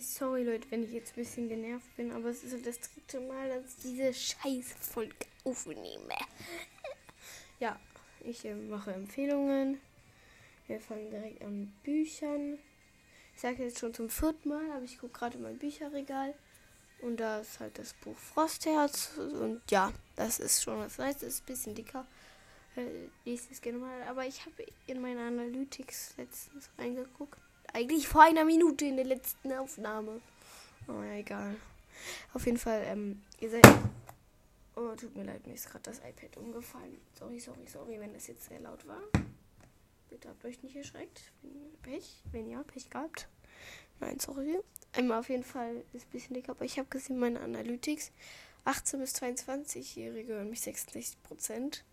Sorry Leute, wenn ich jetzt ein bisschen genervt bin, aber es ist das dritte Mal, dass ich diese scheiß Folge aufnehme. Ja, ich äh, mache Empfehlungen. Wir fangen direkt an mit Büchern. Ich sage jetzt schon zum vierten Mal, aber ich gucke gerade in mein Bücherregal. Und da ist halt das Buch Frostherz. Und ja, das ist schon was Neues. Das ist ein bisschen dicker. Äh, lese es gerne mal. Aber ich habe in meine Analytics letztens reingeguckt. Eigentlich vor einer Minute in der letzten Aufnahme. Oh, ja, egal. Auf jeden Fall, ähm, ihr seid. Oh, tut mir leid, mir ist gerade das iPad umgefallen. Sorry, sorry, sorry, wenn das jetzt sehr laut war. Bitte habt euch nicht erschreckt. Pech, wenn ja, Pech gehabt. Nein, sorry. Einmal auf jeden Fall ist ein bisschen dick, aber ich habe gesehen, meine Analytics 18 bis 22-Jährige hören mich 66 Prozent.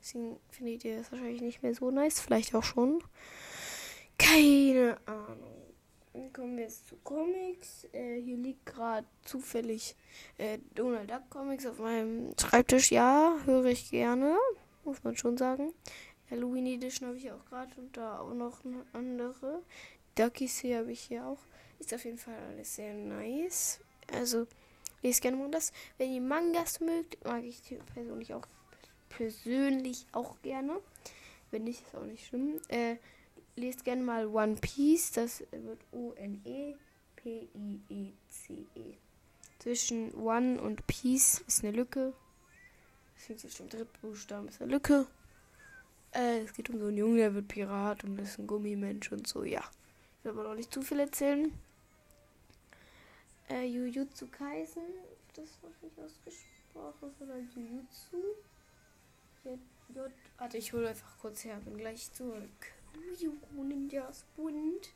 Deswegen findet ihr das wahrscheinlich nicht mehr so nice. Vielleicht auch schon. Keine Ahnung. Dann kommen wir jetzt zu Comics. Äh, hier liegt gerade zufällig äh, Donald Duck Comics auf meinem Schreibtisch. Ja, höre ich gerne. Muss man schon sagen. Halloween Edition habe ich auch gerade und da auch noch eine andere. Duckies hier habe ich hier auch. Ist auf jeden Fall alles sehr nice. Also, lest gerne mal das. Wenn ihr Mangas mögt, mag ich persönlich auch persönlich auch gerne. Wenn nicht, ist auch nicht schlimm. Äh, lest gerne mal One Piece. Das wird O-N-E-P-I-E-C-E. -E. Zwischen One und Peace ist eine Lücke. Das ist im dritten Buchstaben ist eine Lücke. Äh, es geht um so einen Jungen, der wird Pirat und ist ein Gummimensch und so, ja. Ich will aber noch nicht zu viel erzählen. Äh, Jujutsu Kaisen, das habe ich ausgesprochen, sondern Jujutsu. J, J, warte, ich hole einfach kurz her, bin gleich zurück. Juhu, Ninjas bunt.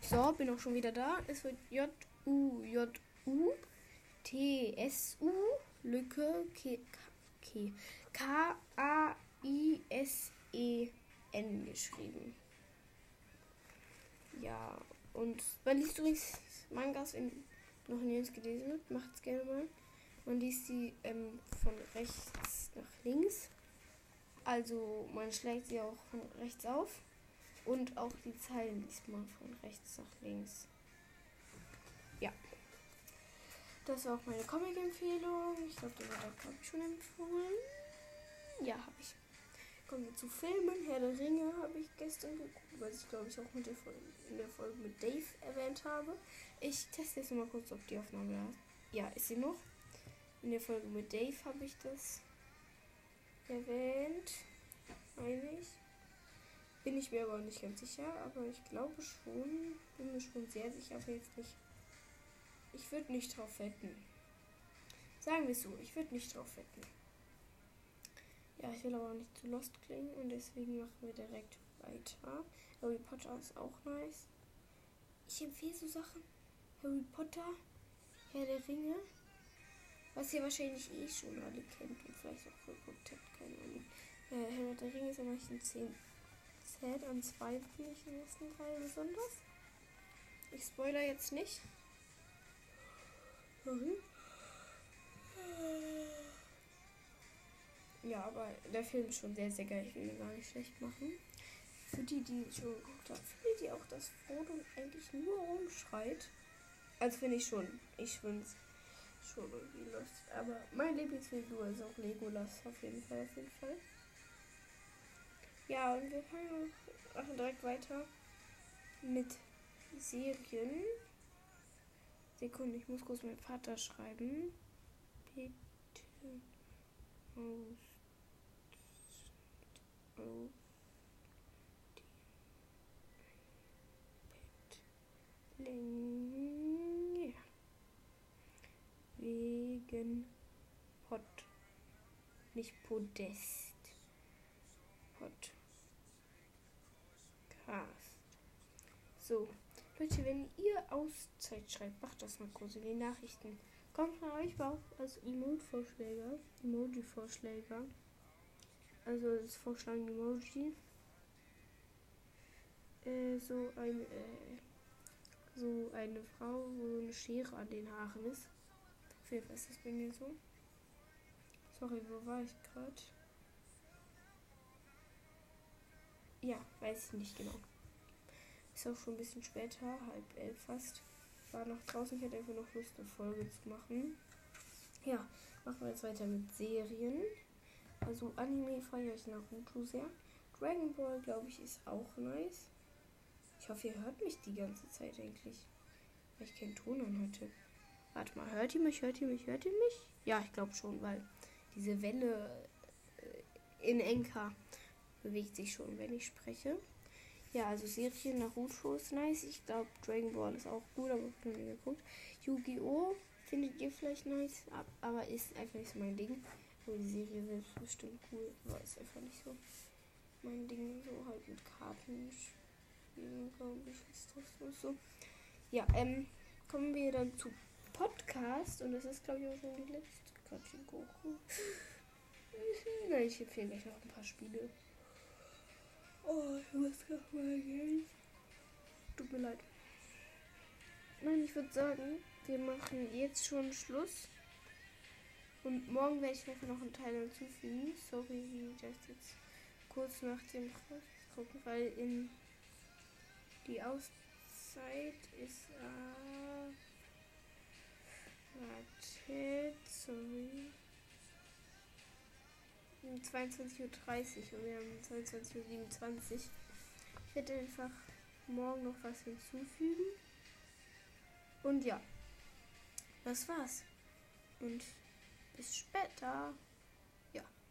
So, bin auch schon wieder da. Es wird J-U, J-U, T-S-U, Lücke, K, K-A-I-S-E-N geschrieben. Ja, und man liest übrigens Mangas, wenn noch nirgends gelesen wird, macht es gerne mal. Man liest sie ähm, von rechts nach links. Also man schlägt sie auch von rechts auf. Und auch die Zeilen liest man von rechts nach links. Ja. Das war auch meine Comic-Empfehlung. Ich glaube, den habe ich schon empfohlen. Ja, habe ich. Kommen wir zu Filmen. Herr der Ringe habe ich gestern geguckt, was ich glaube ich auch mit der Folge, in der Folge mit Dave erwähnt habe. Ich teste jetzt mal kurz, ob die Aufnahme da ist. Ja, ist sie noch. In der Folge mit Dave habe ich das erwähnt. Meine ich. Bin ich mir aber auch nicht ganz sicher, aber ich glaube schon. Bin mir schon sehr sicher, aber jetzt nicht. Ich würde nicht drauf wetten. Sagen wir es so, ich würde nicht drauf wetten. Ja, ich will aber auch nicht zu lost klingen und deswegen machen wir direkt weiter. Harry Potter ist auch nice. Ich empfehle so Sachen. Harry Potter, Herr der Ringe, was ihr wahrscheinlich eh schon alle kennt und vielleicht auch geguckt habt, keine Ahnung. Äh, Herr der Ringe ist aber nicht ein 10. Zählt an zwei finde ich den ersten Teil besonders. Ich spoiler jetzt nicht. Sorry. Ja, aber der Film ist schon sehr, sehr geil. Ich will ihn gar nicht schlecht machen. Für die, die schon geguckt haben, findet ihr auch, dass Frodo eigentlich nur rumschreit? Also finde ich schon. Ich es schon irgendwie lustig. Aber mein Lieblingsfigur ist auch Legolas. Auf jeden Fall, auf jeden Fall. Ja, und wir fangen machen direkt weiter mit Serien. Sekunde, ich muss kurz meinen Vater schreiben. Bitte aus. auf die Länge wegen Pod. Nicht Podest. Podcast. So, Leute, wenn ihr Auszeit schreibt, macht das mal kurz in die Nachrichten. Kommt von euch auch als Emoji-Vorschläge. Emoji-Vorschläge. Also das vorschlagende Emoji. Äh, so ein äh, so eine Frau, wo so eine Schere an den Haaren ist. Auf ist das bei mir so. Sorry, wo war ich gerade? ja, weiß ich nicht genau. Ist auch schon ein bisschen später, halb elf fast. War noch draußen, ich hatte einfach noch Lust, eine Folge zu machen. Ja, machen wir jetzt weiter mit Serien. Also Anime feiere ich Naruto sehr. Dragon Ball, glaube ich, ist auch nice. Ich hoffe, ihr hört mich die ganze Zeit eigentlich. Weil ich keinen Ton an hatte. Warte mal, hört ihr mich, hört ihr mich, hört ihr mich? Ja, ich glaube schon, weil diese Welle äh, in Enka bewegt sich schon, wenn ich spreche. Ja, also Serien Naruto ist nice. Ich glaube, Dragon Ball ist auch gut, aber ich habe nie geguckt. Yu-Gi-Oh! findet ihr vielleicht nice, aber ist einfach nicht so mein Ding. Aber die Serie selbst bestimmt cool, aber ist einfach nicht so mein Ding. So halt mit Karten spielen, glaube ich, ist das so. Ja, ähm, kommen wir dann zu Podcast und das ist, glaube ich, auch schon die letzte Kategorie. Nein, ich empfehle gleich noch ein paar Spiele. Oh, ich muss noch mal gehen. Tut mir leid. Nein, ich würde sagen, wir machen jetzt schon Schluss. Und morgen werde ich einfach noch einen Teil hinzufügen. Sorry, wie das jetzt kurz nach dem gucken, weil in die Auszeit ist. Äh, sorry. 22.30 Uhr und wir haben 22.27 Uhr. Ich werde einfach morgen noch was hinzufügen. Und ja, das war's. Und bis später.